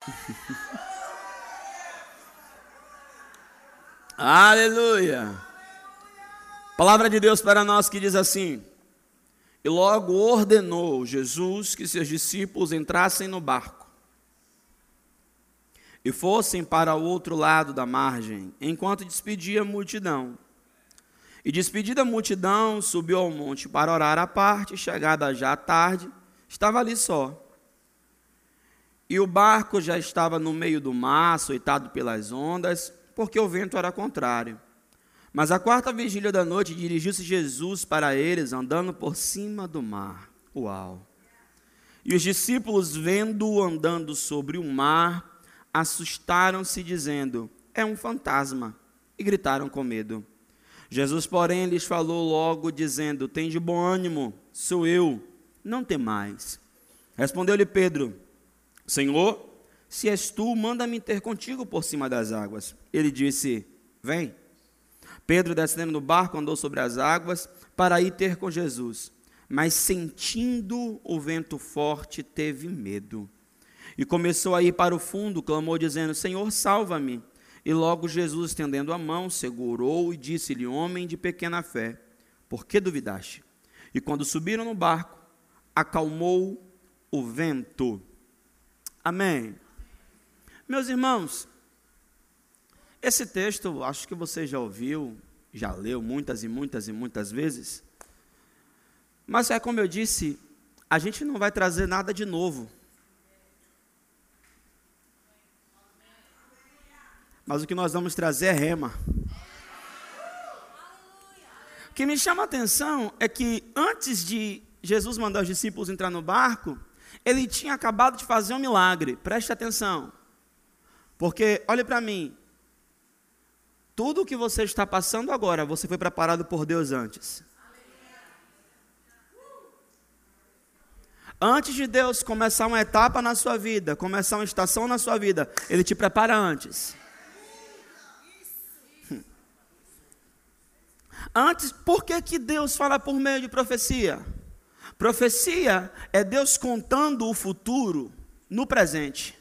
Aleluia. Palavra de Deus para nós que diz assim: E logo ordenou Jesus que seus discípulos entrassem no barco e fossem para o outro lado da margem, enquanto despedia a multidão. E despedida a multidão, subiu ao monte para orar à parte, chegada já à tarde, estava ali só. E o barco já estava no meio do mar, açoitado pelas ondas, porque o vento era contrário. Mas a quarta vigília da noite dirigiu-se Jesus para eles, andando por cima do mar. Uau! E os discípulos, vendo-o andando sobre o mar, assustaram-se, dizendo: É um fantasma, e gritaram com medo. Jesus, porém, lhes falou logo, dizendo: Tem de bom ânimo, sou eu, não tem mais. Respondeu-lhe Pedro: Senhor, se és tu, manda-me ter contigo por cima das águas. Ele disse: Vem. Pedro, descendo do barco, andou sobre as águas para ir ter com Jesus. Mas sentindo o vento forte, teve medo. E começou a ir para o fundo, clamou, dizendo: Senhor, salva-me. E logo Jesus, estendendo a mão, segurou e disse-lhe: Homem de pequena fé, por que duvidaste? E quando subiram no barco, acalmou o vento. Amém. Meus irmãos, esse texto, acho que você já ouviu, já leu muitas e muitas e muitas vezes. Mas é como eu disse, a gente não vai trazer nada de novo. Mas o que nós vamos trazer é rema. O que me chama a atenção é que antes de Jesus mandar os discípulos entrar no barco, ele tinha acabado de fazer um milagre. Preste atenção. Porque, olhe para mim, tudo o que você está passando agora, você foi preparado por Deus antes. Antes de Deus começar uma etapa na sua vida, começar uma estação na sua vida, Ele te prepara antes. Antes, por que, que Deus fala por meio de profecia? Profecia é Deus contando o futuro no presente.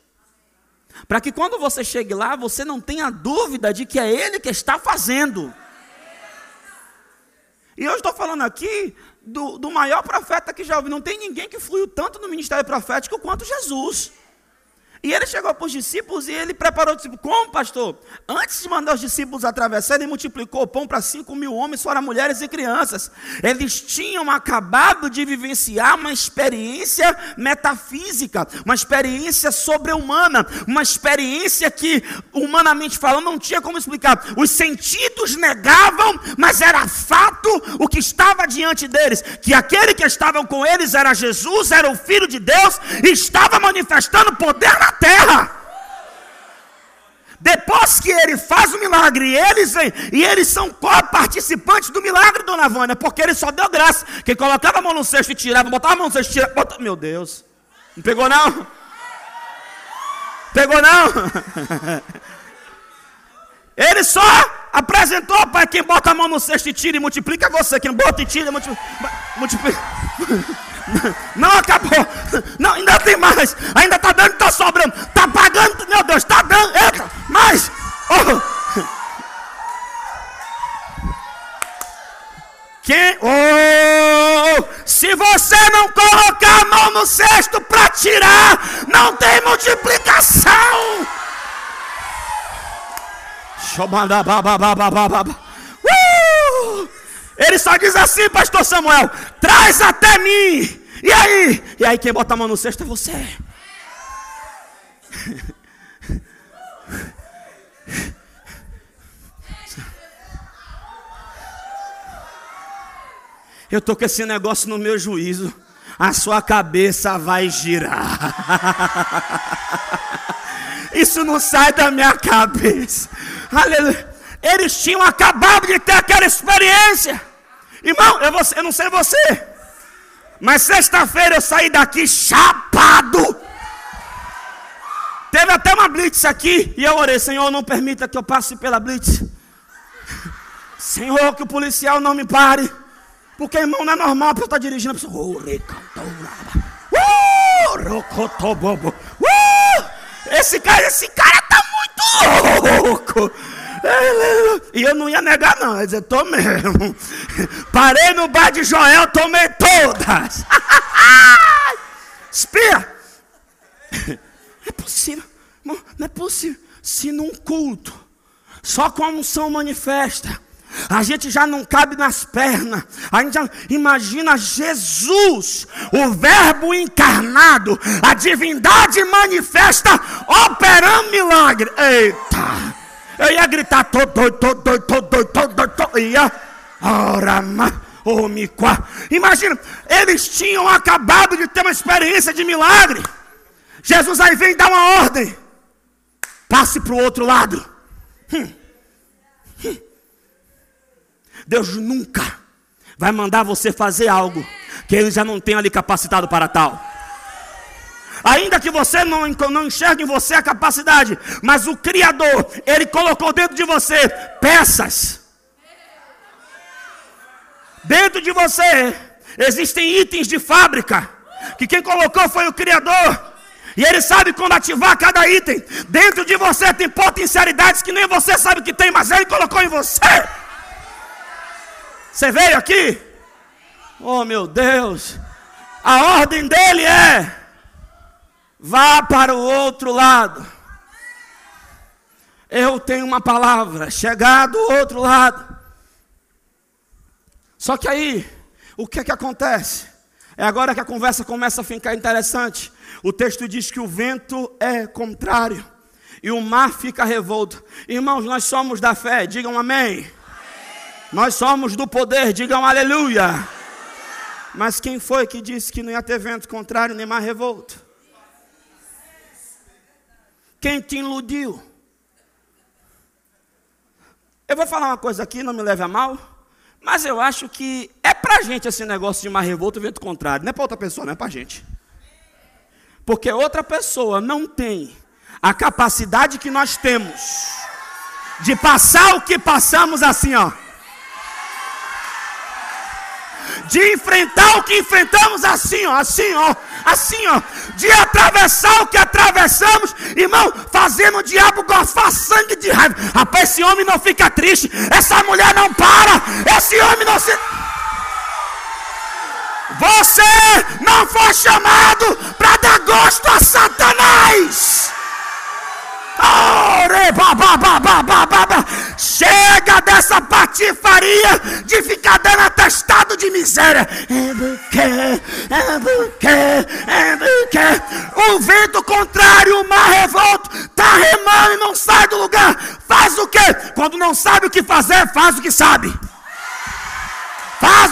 Para que quando você chegue lá, você não tenha dúvida de que é Ele que está fazendo. E eu estou falando aqui do, do maior profeta que já ouvi. Não tem ninguém que fluiu tanto no ministério profético quanto Jesus. E ele chegou para os discípulos e ele preparou o discípulo. Como, pastor? Antes de mandar os discípulos atravessar, ele multiplicou o pão para cinco mil homens, fora mulheres e crianças. Eles tinham acabado de vivenciar uma experiência metafísica, uma experiência sobre-humana, uma experiência que, humanamente falando, não tinha como explicar. Os sentidos negavam, mas era fato o que estava diante deles: que aquele que estava com eles era Jesus, era o Filho de Deus, e estava manifestando poder na terra. Depois que ele faz o milagre, eles, e eles são participantes do milagre, dona Vânia, porque ele só deu graça. Quem colocava a mão no cesto e tirava, botava a mão no cesto e tirava. Botava, meu Deus. Não pegou não? Pegou não? Ele só apresentou para quem bota a mão no cesto e tira e multiplica é você. Quem bota e tira multiplica. multiplica. Não acabou. Não, ainda tem mais. Ainda está dando, está sobrando. Está pagando, meu Deus, está dando. Eita, mais. Oh. Quem? Oh, se você não colocar a mão no cesto para tirar, não tem multiplicação. Uh! Ele só diz assim, pastor Samuel: traz até mim. E aí? E aí quem bota a mão no cesto é você. Eu estou com esse negócio no meu juízo. A sua cabeça vai girar. Isso não sai da minha cabeça. Aleluia. Eles tinham acabado de ter aquela experiência. Irmão, eu, vou, eu não sei você. Mas sexta-feira eu saí daqui chapado. Teve até uma blitz aqui e eu orei, Senhor, não permita que eu passe pela blitz. Senhor, que o policial não me pare. Porque, irmão, não é normal para eu estar dirigindo. A pessoa, oh, uh, esse cara, esse cara tá muito louco. E eu não ia negar, não. Eu ia dizer, tô mesmo. Parei no bar de Joel, tomei todas. Espia. É possível. Não é possível. Se num culto, só com a unção manifesta, a gente já não cabe nas pernas. A gente já imagina Jesus, o Verbo encarnado, a divindade manifesta, operando milagre. Eita! Eu ia gritar, tô doido, tô doido, tô doido, tô doido, tô Ia, ora, omicua. Imagina, eles tinham acabado de ter uma experiência de milagre. Jesus aí vem dar uma ordem. Passe para o outro lado. Hum. Hum. Deus nunca vai mandar você fazer algo que Ele já não tem ali capacitado para tal. Ainda que você não, não enxergue em você a capacidade, mas o Criador, Ele colocou dentro de você peças. Dentro de você existem itens de fábrica, que quem colocou foi o Criador. E Ele sabe quando ativar cada item. Dentro de você tem potencialidades que nem você sabe que tem, mas Ele colocou em você. Você veio aqui? Oh meu Deus! A ordem dele é Vá para o outro lado. Eu tenho uma palavra, chegar do outro lado. Só que aí, o que é que acontece? É agora que a conversa começa a ficar interessante. O texto diz que o vento é contrário e o mar fica revolto. Irmãos, nós somos da fé, digam amém. amém. Nós somos do poder, digam aleluia. aleluia. Mas quem foi que disse que não ia ter vento contrário nem mar revolto? Quem te iludiu? Eu vou falar uma coisa aqui, não me leve a mal, mas eu acho que é pra gente esse negócio de mar revolto e vento contrário, não é para outra pessoa, não é pra gente. Porque outra pessoa não tem a capacidade que nós temos de passar o que passamos assim, ó. De enfrentar o que enfrentamos assim, ó, assim, ó, assim, ó, de atravessar o que atravessamos, irmão, fazendo o diabo gofar sangue de raiva. Rapaz, esse homem não fica triste, essa mulher não para, esse homem não se. Você não foi chamado para dar gosto a Satanás. Chega dessa patifaria de ficar dando atestado de miséria. É é é. O vento contrário, o mar revolto, está remando e não sai do lugar. Faz o quê? Quando não sabe o que fazer, faz o que sabe. Faz.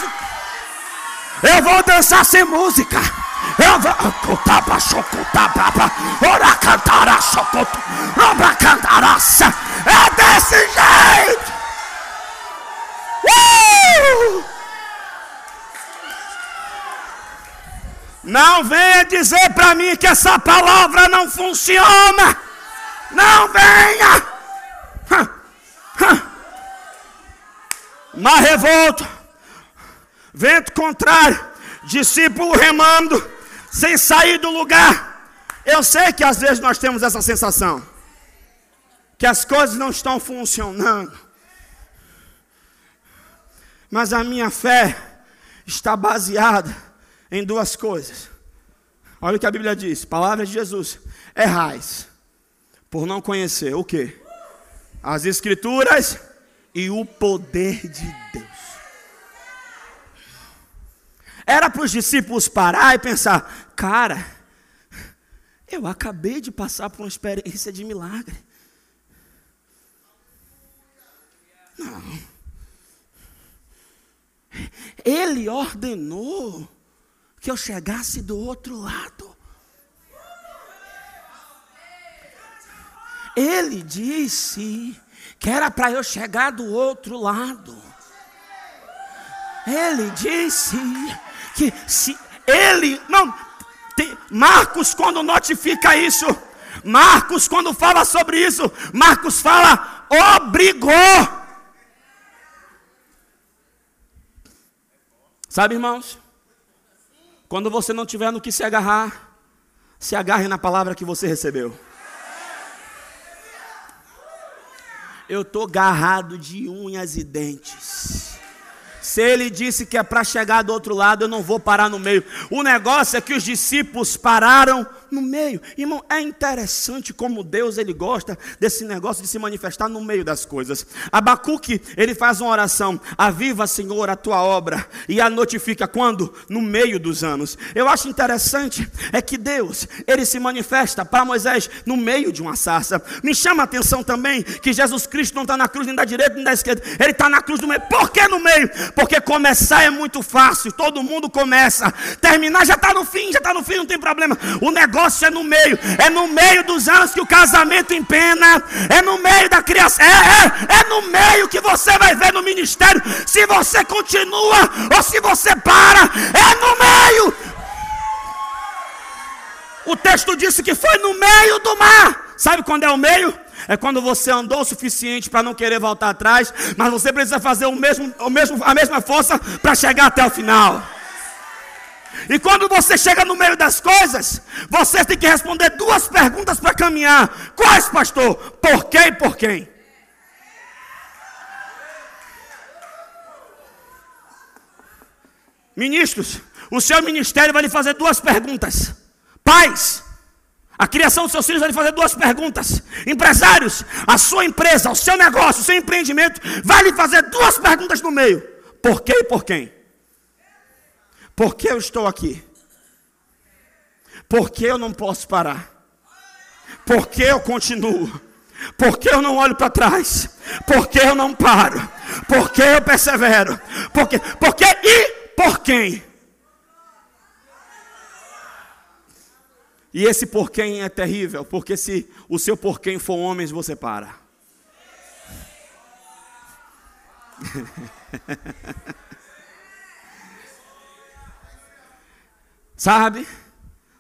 Eu vou dançar sem música. Eu vou ora cantará chocoto, obra cantaraça. É desse jeito. Uh! Não venha dizer para mim que essa palavra não funciona. Não venha. Mar revolto, vento contrário, discípulo remando sem sair do lugar. Eu sei que às vezes nós temos essa sensação, que as coisas não estão funcionando, mas a minha fé está baseada em duas coisas. Olha o que a Bíblia diz, palavras de Jesus: errais por não conhecer o que? As Escrituras e o poder de Deus. Era para os discípulos parar e pensar: cara, eu acabei de passar por uma experiência de milagre. Não. Ele ordenou que eu chegasse do outro lado. Ele disse que era para eu chegar do outro lado. Ele disse que se ele. Não, tem, Marcos, quando notifica isso, Marcos, quando fala sobre isso, Marcos fala, obrigou. Sabe, irmãos? Quando você não tiver no que se agarrar, se agarre na palavra que você recebeu. Eu estou garrado de unhas e dentes. Se ele disse que é para chegar do outro lado, eu não vou parar no meio. O negócio é que os discípulos pararam no meio. Irmão, é interessante como Deus ele gosta desse negócio de se manifestar no meio das coisas. Abacuque, ele faz uma oração: Aviva, Senhor, a tua obra e a notifica quando? No meio dos anos. Eu acho interessante é que Deus, ele se manifesta para Moisés no meio de uma sarça. Me chama a atenção também que Jesus Cristo não está na cruz nem da direita nem da esquerda, ele está na cruz no meio. Por que no meio? Porque começar é muito fácil, todo mundo começa. Terminar já está no fim, já está no fim, não tem problema. O negócio é no meio, é no meio dos anos que o casamento empena, é no meio da criação, é, é, é no meio que você vai ver no ministério se você continua ou se você para, é no meio. O texto disse que foi no meio do mar. Sabe quando é o meio? É quando você andou o suficiente para não querer voltar atrás, mas você precisa fazer o mesmo, o mesmo, a mesma força para chegar até o final. E quando você chega no meio das coisas, você tem que responder duas perguntas para caminhar. Quais, pastor? Por quê e por quem? Ministros, o seu ministério vai lhe fazer duas perguntas. Pais, a criação dos seus filhos vai lhe fazer duas perguntas. Empresários, a sua empresa, o seu negócio, o seu empreendimento vai lhe fazer duas perguntas no meio: por quê e por quem? Por que eu estou aqui? Por que eu não posso parar? Por que eu continuo? Por que eu não olho para trás? Por que eu não paro? Por que eu persevero? Por que, por que e por quem? E esse por quem é terrível, porque se o seu por quem for homens, você para. Sabe?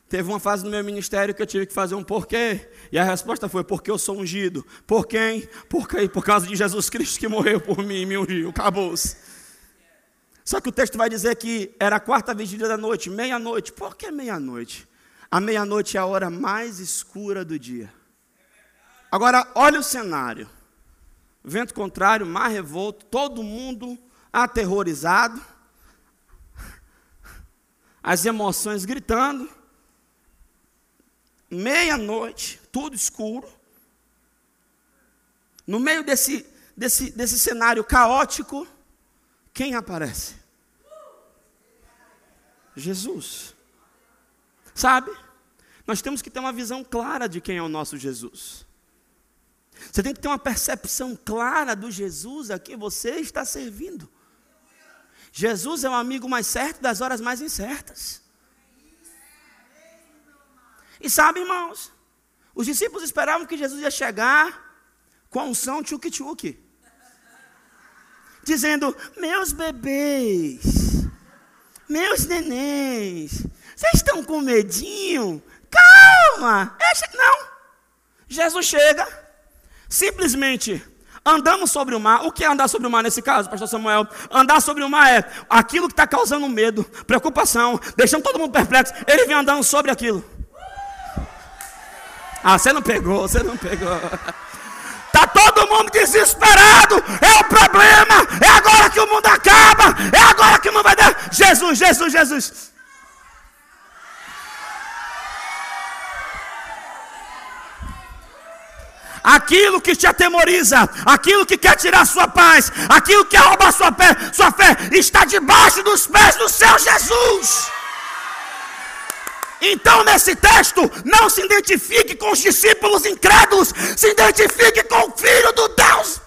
Teve uma fase no meu ministério que eu tive que fazer um porquê. E a resposta foi: porque eu sou ungido. Por quem? Por? Por causa de Jesus Cristo que morreu por mim e me ungiu. Acabou-se. Só que o texto vai dizer que era a quarta vigília da noite, meia-noite. Por que meia-noite? A meia-noite é a hora mais escura do dia. Agora, olha o cenário: vento contrário, mar revolto, todo mundo aterrorizado, as emoções gritando, meia-noite, tudo escuro. No meio desse, desse, desse cenário caótico, quem aparece? Jesus. Sabe? Nós temos que ter uma visão clara de quem é o nosso Jesus. Você tem que ter uma percepção clara do Jesus a quem você está servindo. Jesus é o amigo mais certo das horas mais incertas. E sabe, irmãos, os discípulos esperavam que Jesus ia chegar com a unção tchuk-tchuk, dizendo: Meus bebês, meus nenéns, vocês estão com medinho? Calma! Não. Jesus chega, simplesmente Andamos sobre o mar. O que é andar sobre o mar nesse caso, pastor Samuel? Andar sobre o mar é aquilo que está causando medo, preocupação, deixando todo mundo perplexo. Ele vem andando sobre aquilo. Ah, você não pegou, você não pegou. Está todo mundo desesperado. É o problema. É agora que o mundo acaba. É agora que o mundo vai dar. Jesus, Jesus, Jesus. Aquilo que te atemoriza, aquilo que quer tirar sua paz, aquilo que quer roubar sua fé, sua fé está debaixo dos pés do seu Jesus. Então, nesse texto, não se identifique com os discípulos incrédulos, se identifique com o Filho do Deus.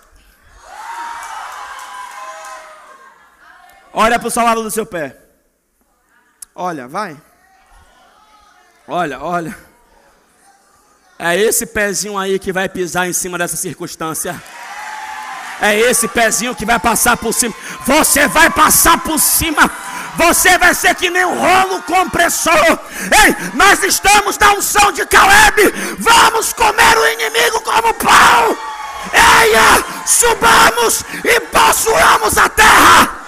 Olha para o salário do seu pé. Olha, vai. Olha, olha. É esse pezinho aí que vai pisar em cima dessa circunstância. É esse pezinho que vai passar por cima. Você vai passar por cima. Você vai ser que nem um rolo compressor. Ei, nós estamos na unção de Caleb. Vamos comer o inimigo como pão. Eia, subamos e possuamos a terra.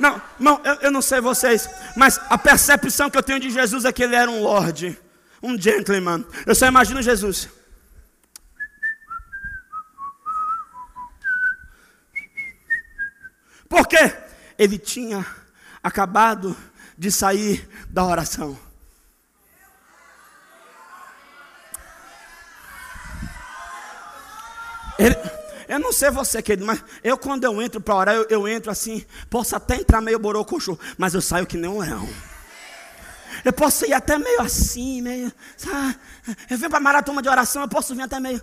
Não, irmão, eu, eu não sei vocês, mas a percepção que eu tenho de Jesus é que ele era um lorde, um gentleman. Eu só imagino Jesus. Por quê? Ele tinha acabado de sair da oração. Ele eu não sei você, querido, mas eu quando eu entro para orar, eu, eu, entro assim, posso até entrar meio borocochô, mas eu saio que nem um leão. Eu posso ir até meio assim, meio. Sabe? Eu venho para maratona de oração, eu posso vir até meio.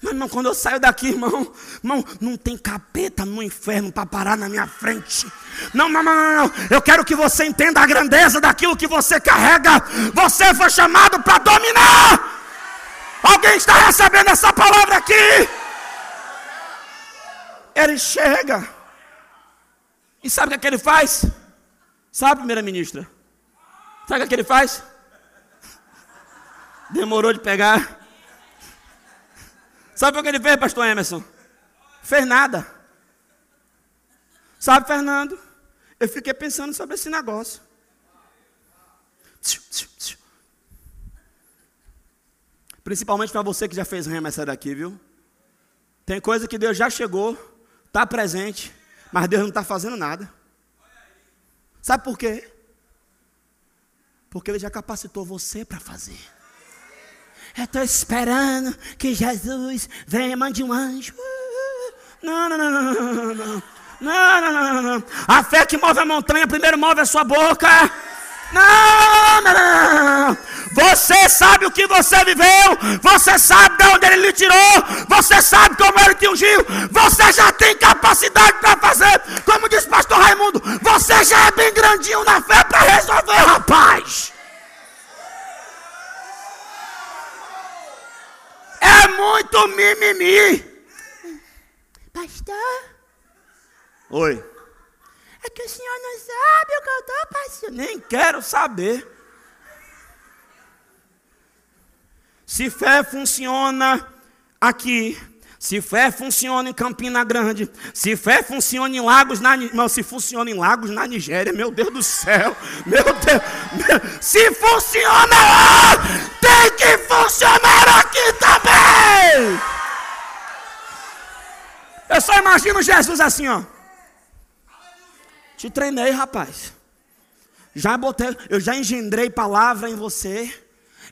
Mas irmão, quando eu saio daqui, irmão, irmão, não tem capeta no inferno para parar na minha frente. Não, não, não, não, não. Eu quero que você entenda a grandeza daquilo que você carrega. Você foi chamado para dominar. Alguém está recebendo essa palavra aqui? Ele chega. E sabe o que, é que ele faz? Sabe, primeira ministra? Sabe o que, é que ele faz? Demorou de pegar. Sabe o que ele fez, pastor Emerson? Fez nada. Sabe, Fernando? Eu fiquei pensando sobre esse negócio. Principalmente para você que já fez rema essa daqui, viu? Tem coisa que Deus já chegou, está presente, mas Deus não está fazendo nada. Sabe por quê? Porque Ele já capacitou você para fazer. Eu estou esperando que Jesus venha, mande um anjo. Não, não, não, não, não, não, não. Não, não, não, não. A fé que move a montanha, primeiro move a sua boca. Não, não, não. Você sabe o que você viveu. Você sabe de onde ele lhe tirou. Você sabe como ele te ungiu. Você já tem capacidade para fazer. Como diz pastor Raimundo, você já é bem grandinho na fé para resolver, rapaz. É muito mimimi. Pastor? Oi. É que o senhor não sabe o que eu estou passando. Nem quero saber. Se fé funciona aqui, se fé funciona em Campina Grande, se fé funciona em Lagos na não, se funciona em Lagos na Nigéria, meu Deus do céu, meu Deus, meu, se funciona lá, tem que funcionar aqui também. Eu só imagino Jesus assim, ó. Te treinei, rapaz. Já botei, eu já engendrei palavra em você.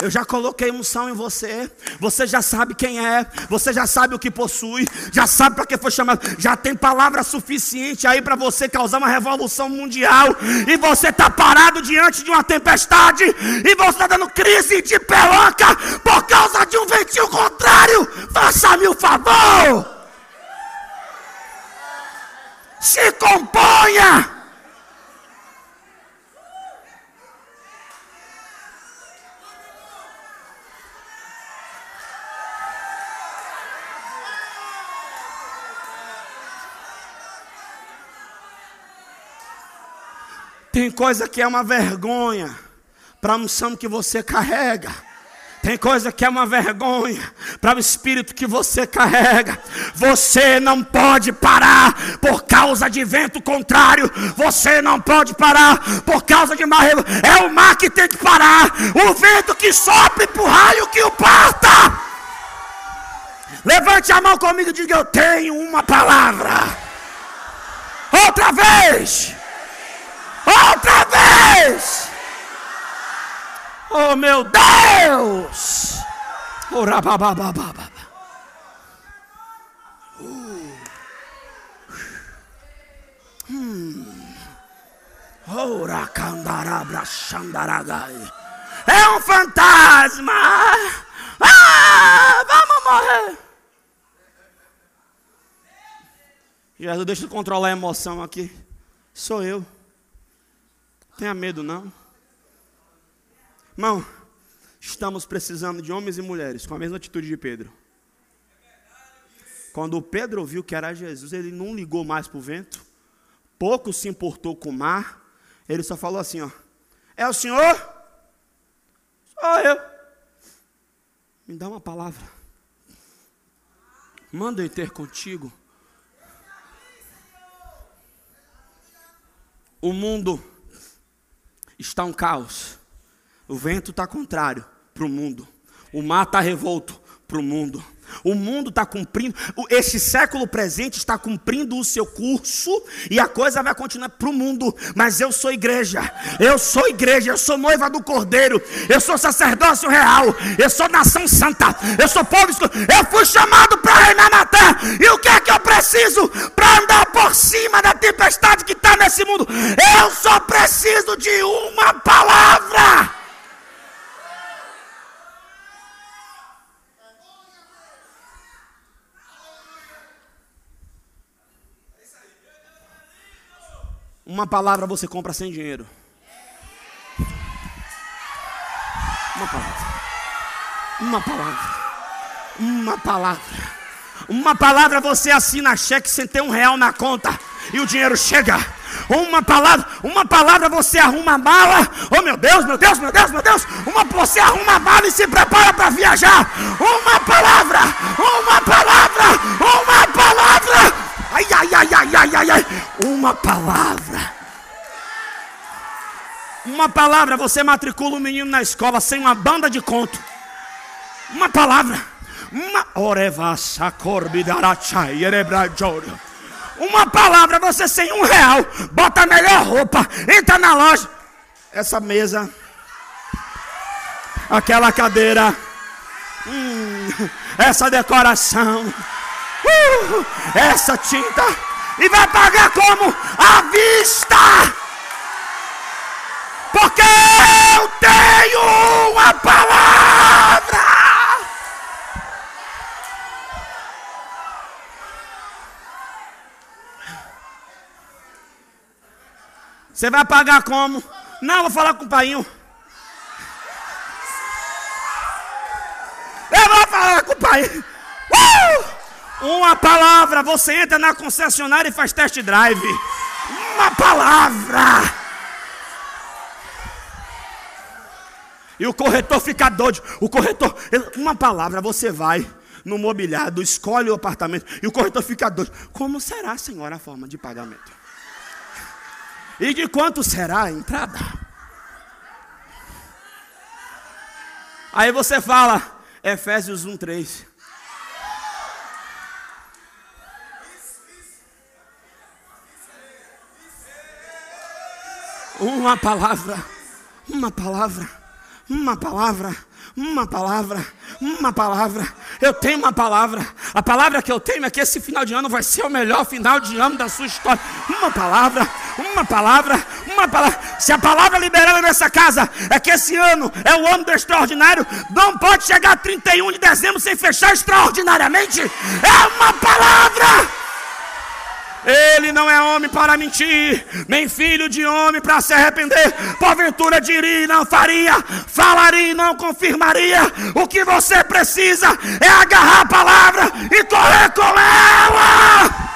Eu já coloquei unção em você. Você já sabe quem é. Você já sabe o que possui. Já sabe para que foi chamado. Já tem palavra suficiente aí para você causar uma revolução mundial. E você está parado diante de uma tempestade. E você está dando crise de pelanca por causa de um ventinho contrário. Faça-me o favor. Se componha. Tem coisa que é uma vergonha para a unção que você carrega. Tem coisa que é uma vergonha para o espírito que você carrega. Você não pode parar por causa de vento contrário. Você não pode parar por causa de marrego. É o mar que tem que parar. O vento que sopra para o raio que o parta. Levante a mão comigo e diga: Eu tenho uma palavra. Outra vez. Outra vez! Oh meu Deus! Ora candarabra xandaragai. É um fantasma! Ah, vamos morrer! Jesus, deixa eu controlar a emoção aqui. Sou eu. Tenha medo, não. Irmão, estamos precisando de homens e mulheres com a mesma atitude de Pedro. Quando Pedro viu que era Jesus, ele não ligou mais para o vento, pouco se importou com o mar, ele só falou assim: ó, É o Senhor? Sou eu. Me dá uma palavra. Manda eu ter contigo. O mundo está um caos. O vento está contrário para o mundo. O mar está revolto para o mundo. O mundo está cumprindo, este século presente está cumprindo o seu curso e a coisa vai continuar para o mundo. Mas eu sou igreja, eu sou igreja, eu sou noiva do Cordeiro, eu sou sacerdócio real, eu sou nação santa, eu sou povo Eu fui chamado para reinar na terra. E o que é que eu preciso para andar por cima da tempestade que está nesse mundo? Eu só preciso de uma palavra. Uma palavra você compra sem dinheiro. Uma palavra. Uma palavra. Uma palavra. Uma palavra você assina cheque sem ter um real na conta e o dinheiro chega. Uma palavra, uma palavra você arruma a mala. Oh meu Deus, meu Deus, meu Deus, meu Deus. Uma você arruma a mala e se prepara para viajar. Uma palavra, uma palavra, uma palavra. Ai, ai, ai, ai, ai, ai, ai. Uma palavra. Uma palavra, você matricula um menino na escola sem uma banda de conto. Uma palavra. Uma Uma palavra, você sem um real, bota a melhor roupa, entra na loja. Essa mesa, aquela cadeira, hum, essa decoração uh, essa tinta e vai pagar como? À vista! Porque eu tenho uma palavra! Você vai pagar como? Não, vou falar com o pai. Eu vou falar com o pai. Uh! Uma palavra, você entra na concessionária e faz test drive. Uma palavra. E o corretor fica doido. O corretor, uma palavra, você vai no mobiliário, escolhe o apartamento e o corretor fica doido. Como será, senhora, a forma de pagamento? E de quanto será a entrada? Aí você fala, Efésios 1, 3. Uma palavra, uma palavra, uma palavra, uma palavra, uma palavra. Eu tenho uma palavra. A palavra que eu tenho é que esse final de ano vai ser o melhor final de ano da sua história. Uma palavra, uma palavra, uma palavra. Se a palavra liberada nessa casa é que esse ano é o ano do extraordinário, não pode chegar 31 de dezembro sem fechar extraordinariamente. É uma palavra. Ele não é homem para mentir, nem filho de homem para se arrepender. Porventura diria e não faria, falaria e não confirmaria. O que você precisa é agarrar a palavra e correr com ela.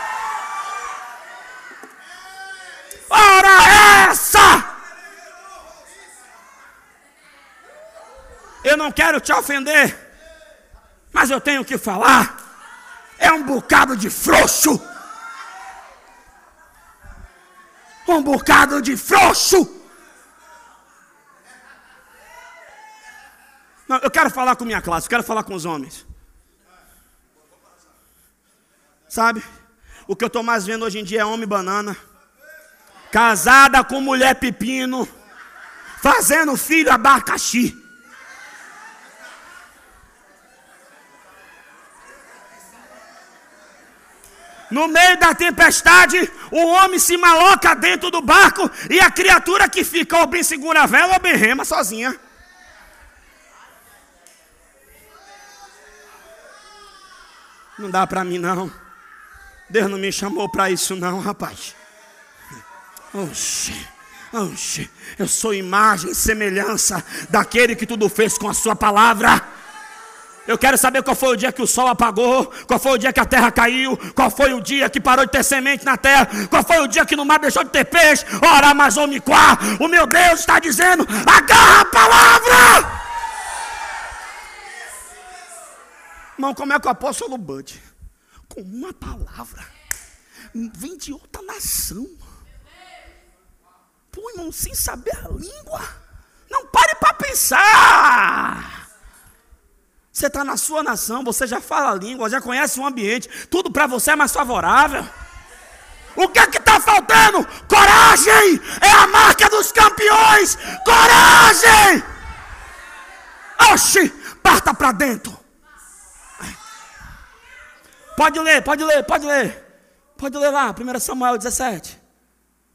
Ora essa! Eu não quero te ofender, mas eu tenho que falar. É um bocado de frouxo um bocado de frouxo. Não, eu quero falar com minha classe, eu quero falar com os homens. Sabe? O que eu estou mais vendo hoje em dia é homem banana, casada com mulher pepino, fazendo filho abacaxi. No meio da tempestade, o homem se maloca dentro do barco e a criatura que fica ou bem segura a vela ou bem rema sozinha. Não dá para mim não. Deus não me chamou para isso não, rapaz. Oxe, oxe, eu sou imagem e semelhança daquele que tudo fez com a sua palavra. Eu quero saber qual foi o dia que o sol apagou, qual foi o dia que a terra caiu, qual foi o dia que parou de ter semente na terra, qual foi o dia que no mar deixou de ter peixe. Ora, quá, o meu Deus está dizendo: agarra a palavra. Irmão, como é que o apóstolo Bud, com uma palavra, vem de outra nação? Pô, irmão, sem saber a língua, não pare para pensar. Você está na sua nação, você já fala a língua, já conhece o ambiente, tudo para você é mais favorável. O que é que está faltando? Coragem! É a marca dos campeões! Coragem! Oxi! Parta para dentro. Pode ler, pode ler, pode ler. Pode ler lá, 1 Samuel 17.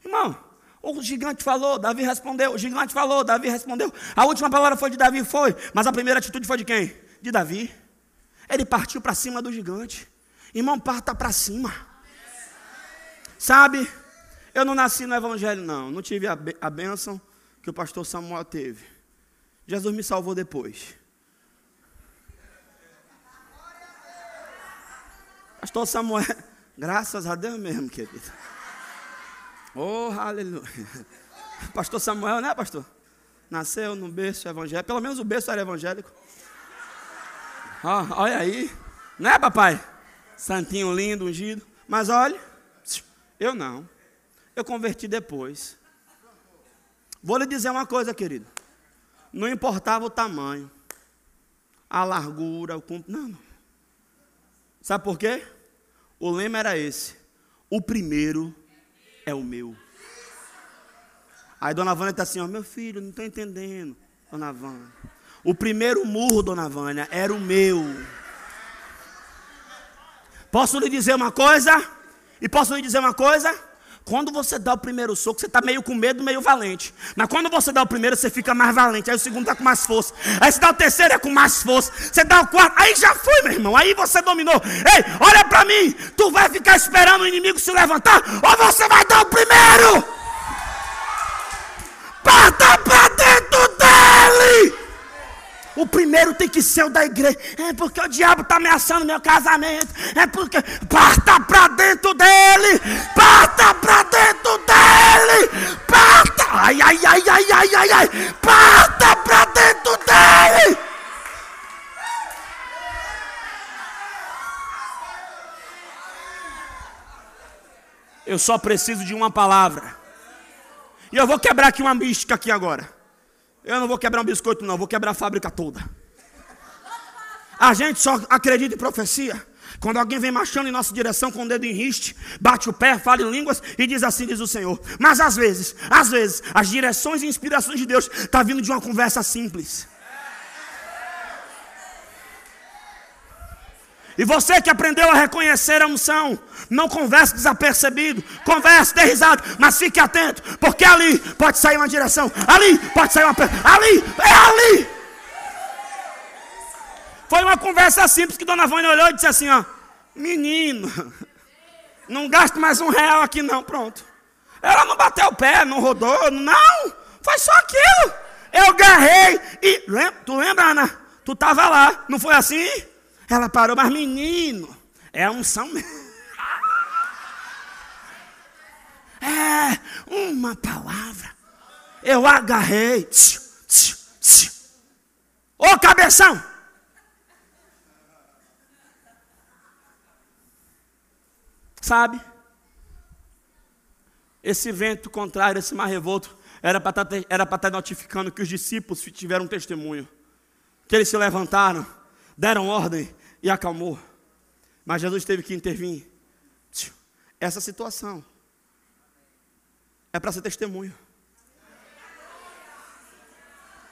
Irmão, o gigante falou, Davi respondeu. O gigante falou, Davi respondeu. A última palavra foi de Davi, foi. Mas a primeira atitude foi de quem? De Davi. Ele partiu para cima do gigante. Irmão, parta para cima. Sabe, eu não nasci no evangelho, não. Não tive a, bênção que o pastor Samuel teve. Jesus me salvou depois. Pastor Samuel, graças a Deus mesmo, querido. Oh, aleluia. Pastor Samuel, né, pastor? Nasceu no berço evangélico. Pelo menos o berço era evangélico. Oh, olha aí. Né, papai? Santinho lindo, ungido. Mas olha, eu não. Eu converti depois. Vou lhe dizer uma coisa, querido. Não importava o tamanho, a largura, o comprimento. Não, não. Sabe por quê? O lema era esse: o primeiro é o meu. Aí Dona Vânia está assim: ó, meu filho, não estou entendendo, Dona Vânia. O primeiro murro, Dona Vânia, era o meu. Posso lhe dizer uma coisa? E posso lhe dizer uma coisa? Quando você dá o primeiro soco, você está meio com medo, meio valente. Mas quando você dá o primeiro, você fica mais valente. Aí o segundo está com mais força. Aí você dá o terceiro, é com mais força. Você dá o quarto, aí já foi, meu irmão. Aí você dominou. Ei, olha para mim. Tu vai ficar esperando o inimigo se levantar? Ou você vai dar o primeiro? Parta! O primeiro tem que ser o da igreja. É porque o diabo está ameaçando meu casamento. É porque. Parta para dentro dele! Parta para dentro dele! Parta! Ai, ai, ai, ai, ai, ai, ai! Parta para dentro dele! Eu só preciso de uma palavra. E eu vou quebrar aqui uma mística aqui agora. Eu não vou quebrar um biscoito, não, vou quebrar a fábrica toda. A gente só acredita em profecia. Quando alguém vem marchando em nossa direção com o dedo em riste, bate o pé, fala em línguas e diz assim, diz o Senhor. Mas às vezes, às vezes, as direções e inspirações de Deus estão tá vindo de uma conversa simples. E você que aprendeu a reconhecer a unção, não converse desapercebido, converse, dê risada, mas fique atento, porque ali pode sair uma direção, ali pode sair uma. Ali, é ali. Foi uma conversa simples que Dona Vânia olhou e disse assim: ó, menino, não gaste mais um real aqui não, pronto. Ela não bateu o pé, não rodou, não, foi só aquilo. Eu agarrei e. Tu lembra, Ana? Tu estava lá, não foi assim? Ela parou, mas menino, é a unção. É, uma palavra. Eu agarrei. Ô cabeção! Sabe? Esse vento contrário, esse mar revolto, era para estar tá, tá notificando que os discípulos tiveram um testemunho. Que eles se levantaram, deram ordem e acalmou. Mas Jesus teve que intervir. Essa situação é para ser testemunho.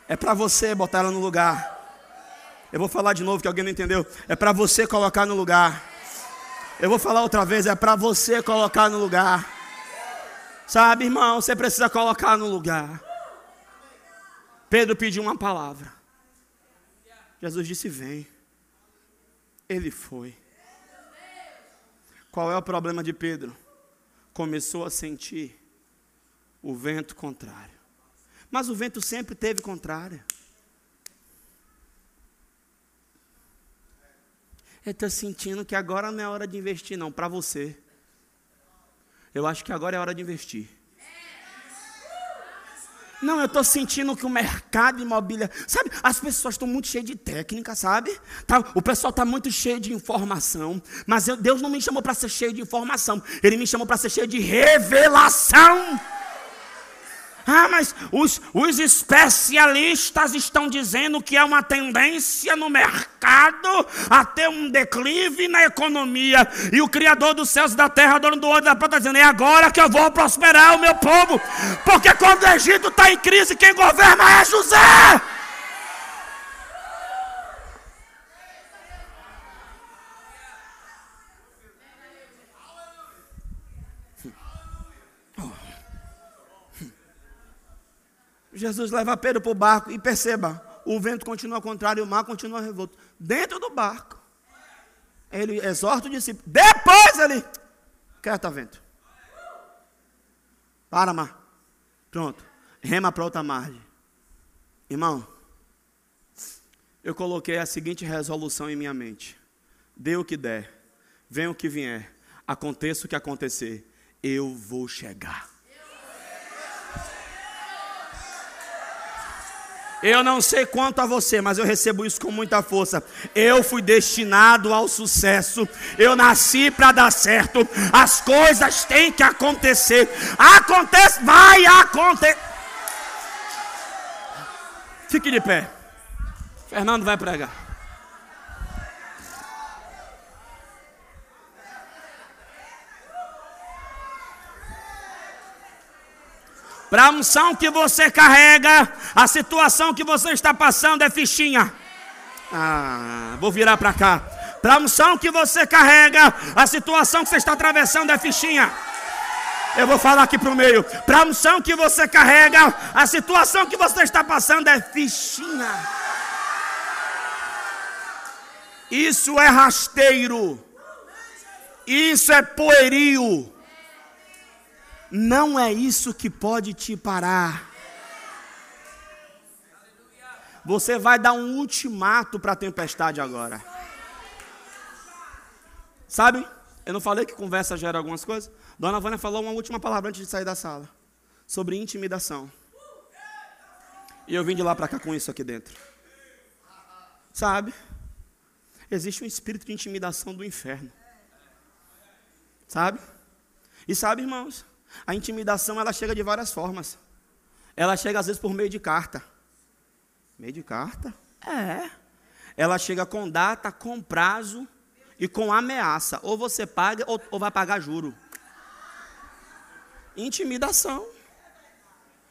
É para você botar ela no lugar. Eu vou falar de novo que alguém não entendeu. É para você colocar no lugar. Eu vou falar outra vez, é para você colocar no lugar. Sabe, irmão, você precisa colocar no lugar. Pedro pediu uma palavra. Jesus disse: Vem. Ele foi. Qual é o problema de Pedro? Começou a sentir o vento contrário. Mas o vento sempre teve contrário. Eu estou sentindo que agora não é hora de investir, não, para você. Eu acho que agora é hora de investir. Não, eu estou sentindo que o mercado imobiliário. Sabe, as pessoas estão muito cheias de técnica, sabe? Tá, o pessoal está muito cheio de informação. Mas eu, Deus não me chamou para ser cheio de informação. Ele me chamou para ser cheio de revelação. Ah, mas os, os especialistas estão dizendo que é uma tendência no mercado a ter um declive na economia. E o Criador dos céus e da terra, dono do olho da prata, está dizendo: é agora que eu vou prosperar o meu povo. Porque quando o Egito está em crise, quem governa é José. Jesus leva Pedro para o barco e perceba, o vento continua contrário e o mar continua revolto. Dentro do barco, ele exorta o discípulo. Depois ele, quieta vento. Para, mar. Pronto. Rema para outra margem. Irmão, eu coloquei a seguinte resolução em minha mente: dê o que der, venha o que vier, aconteça o que acontecer, eu vou chegar. Eu não sei quanto a você, mas eu recebo isso com muita força. Eu fui destinado ao sucesso. Eu nasci para dar certo. As coisas têm que acontecer. Acontece, vai acontecer. Fique de pé. Fernando vai pregar. Para a unção que você carrega, a situação que você está passando é fichinha. Ah, vou virar para cá. Para a unção que você carrega, a situação que você está atravessando é fichinha. Eu vou falar aqui para o meio. Para a unção que você carrega, a situação que você está passando é fichinha. Isso é rasteiro. Isso é poerio. Não é isso que pode te parar. Você vai dar um ultimato para a tempestade agora. Sabe? Eu não falei que conversa gera algumas coisas? Dona Vânia falou uma última palavra antes de sair da sala. Sobre intimidação. E eu vim de lá para cá com isso aqui dentro. Sabe? Existe um espírito de intimidação do inferno. Sabe? E sabe, irmãos? A intimidação ela chega de várias formas. Ela chega às vezes por meio de carta. Meio de carta? É. Ela chega com data, com prazo e com ameaça. Ou você paga ou, ou vai pagar juro. Intimidação.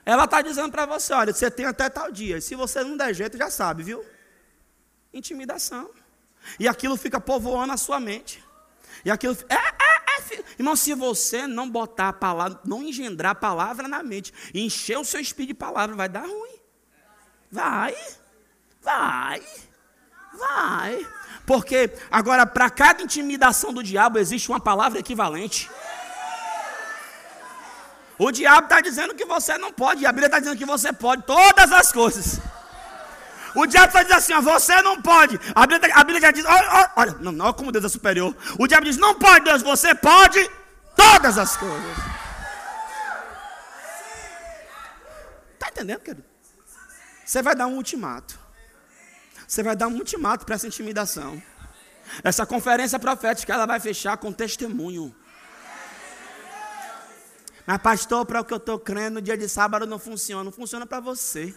Ela está dizendo para você: olha, você tem até tal dia. Se você não der jeito, já sabe, viu? Intimidação. E aquilo fica povoando a sua mente. E aquilo. É, é, Irmão, se você não botar a palavra, não engendrar a palavra na mente, encher o seu espírito de palavra, vai dar ruim. Vai, vai, vai. Porque agora, para cada intimidação do diabo, existe uma palavra equivalente. O diabo está dizendo que você não pode, e a Bíblia está dizendo que você pode todas as coisas. O diabo vai dizer assim: ó, você não pode. A Bíblia, a Bíblia já diz: olha, olha não, não, como Deus é superior. O diabo diz: não pode, Deus, você pode todas as coisas. Está entendendo, querido? Você vai dar um ultimato. Você vai dar um ultimato para essa intimidação. Essa conferência profética ela vai fechar com testemunho. Mas, pastor, para o que eu estou crendo, no dia de sábado não funciona. Não funciona para você.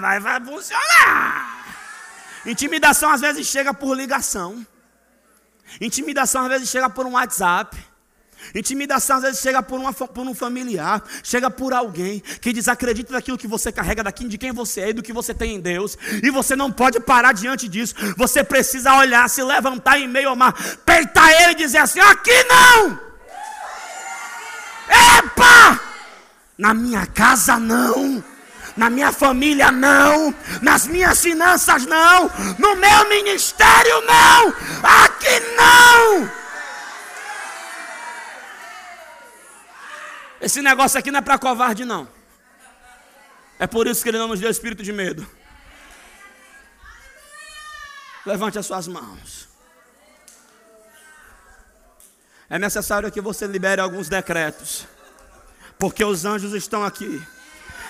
Vai, vai, funcionar. Intimidação às vezes chega por ligação. Intimidação às vezes chega por um WhatsApp. Intimidação às vezes chega por, uma, por um familiar, chega por alguém que desacredita daquilo que você carrega, daquilo de quem você é e do que você tem em Deus. E você não pode parar diante disso. Você precisa olhar, se levantar em meio ao mar, peitar ele e dizer assim: aqui não! Epa! Na minha casa não. Na minha família não. Nas minhas finanças não. No meu ministério não. Aqui não. Esse negócio aqui não é para covarde não. É por isso que ele não nos deu espírito de medo. Levante as suas mãos. É necessário que você libere alguns decretos. Porque os anjos estão aqui,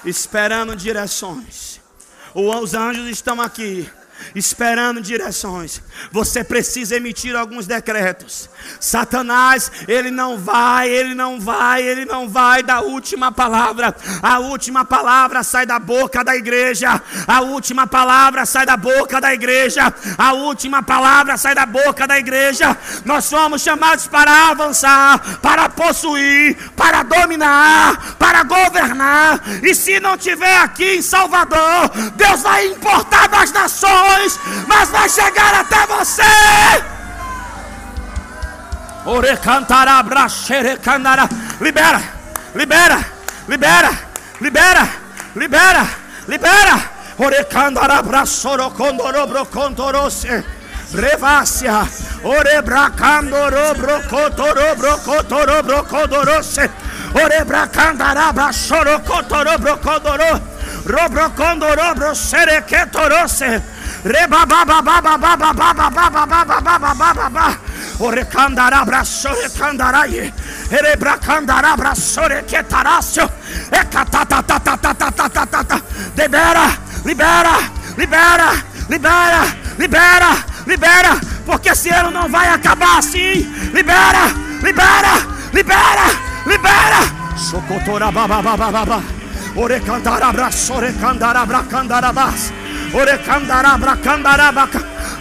esperando direções. Os anjos estão aqui, esperando direções. Você precisa emitir alguns decretos. Satanás, ele não vai, ele não vai, ele não vai da última palavra. A última palavra sai da boca da igreja. A última palavra sai da boca da igreja. A última palavra sai da boca da igreja. Nós somos chamados para avançar, para possuir, para dominar, para governar. E se não tiver aqui em Salvador, Deus vai importar das nações, mas vai chegar até você. Orecantará, braxerecandará. Libera, libera, libera, libera, libera, libera. Orecandará, braxorocontorobrocontorose. Brevácia, orebracandorobrocotorobrocotorobrocotorose. Orebracandará, braxorocotorobrocotorobrocotorose. Robrocondorobro serequetorose. Libera, libera, libera, libera, libera, libera, porque esse ano não vai acabar assim. Libera, libera, libera, libera. Socotora babá babá babá. Orecandarabras, orecandarabra candarabras.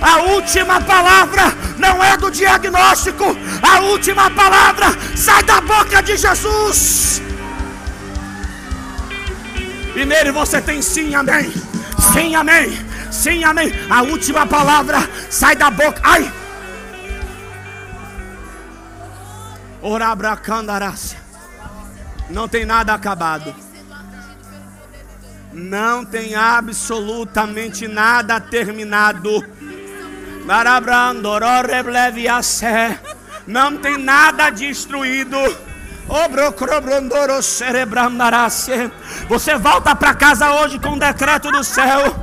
A última palavra não é do diagnóstico, a última palavra sai da boca de Jesus. E nele você tem sim, amém. Sim, amém. Sim, amém. A última palavra sai da boca. Ai. Orabracandarácia. Não tem nada acabado. Não tem absolutamente nada terminado. Não tem nada destruído. Você volta para casa hoje com o decreto do céu.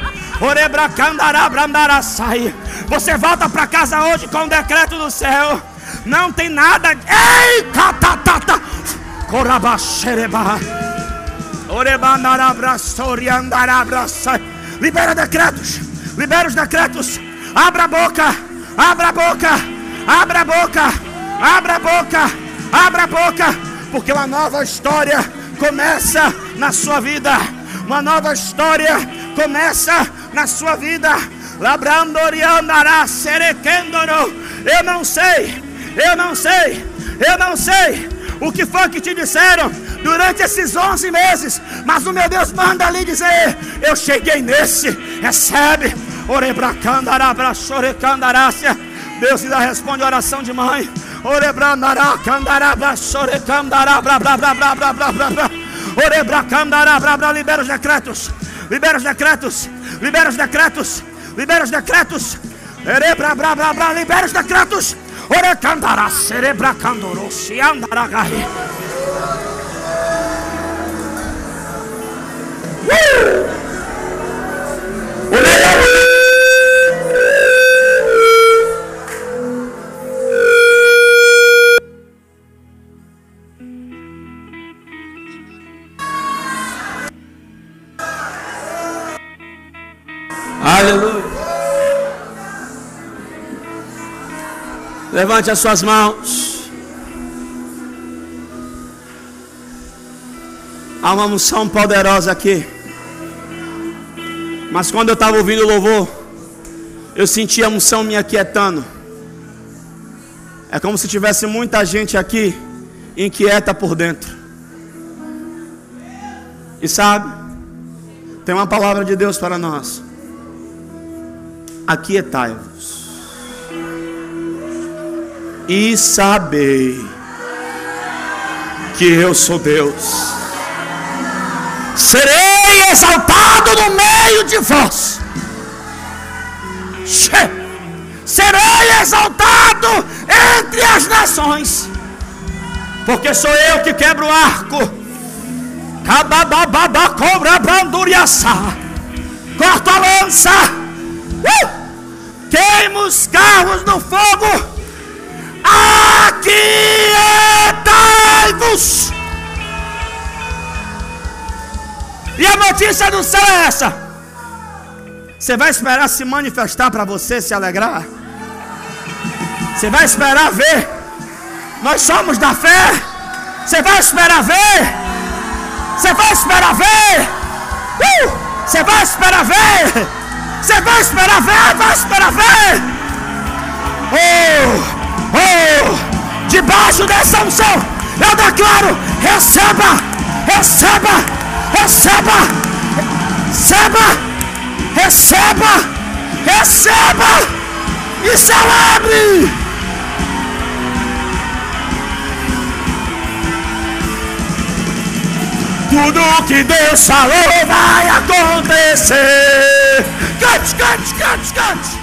Você volta para casa hoje com o decreto do céu. Não tem nada. Ei, catatata. Corabaxereba. Libera decretos. Libera os decretos. Abra a boca. Abra a boca. Abra a boca. Abra a boca. Abra a boca. Porque uma nova história começa na sua vida. Uma nova história começa na sua vida. Labrandoriandará serequendoro. Eu não sei. Eu não sei. Eu não sei o que foi que te disseram durante esses 11 meses, mas o meu Deus manda ali dizer: Eu cheguei nesse, recebe. Orebracandarabra, Deus ainda responde a oração de mãe. Orebrandará, candarabra, sorecandarabra, blá, blá, blá, blá, blá, blá, blá. Orebracandarabra, libera os decretos, libera os decretos, libera os decretos, libera os decretos. Erebra, blá, blá, libera os decretos. Orecandará, cerebra, candoro, se andaragai. Aleluia. Levante as suas mãos. Há uma unção poderosa aqui. Mas quando eu estava ouvindo o louvor, eu senti a unção me aquietando. É como se tivesse muita gente aqui inquieta por dentro. E sabe, tem uma palavra de Deus para nós. Aquietai-vos e sabei que eu sou Deus. Serei exaltado no meio de vós. Serei exaltado entre as nações, porque sou eu que quebro o arco. Cababababa cobra banduriaçá. Corta a lança. Uh! Queima os carros no fogo. Aquietai-vos. E a notícia do céu é essa: Você vai esperar se manifestar para você se alegrar? Você vai esperar ver? Nós somos da fé. Você vai esperar ver? Você vai esperar ver? Uh! Você vai esperar ver? Você vai esperar ver? Vai esperar ver? Oh! Oh! Debaixo dessa unção, eu declaro: receba, receba, receba, receba receba, receba e celebre. Tudo que Deus falou vai acontecer. Cante, cante, cante, cante.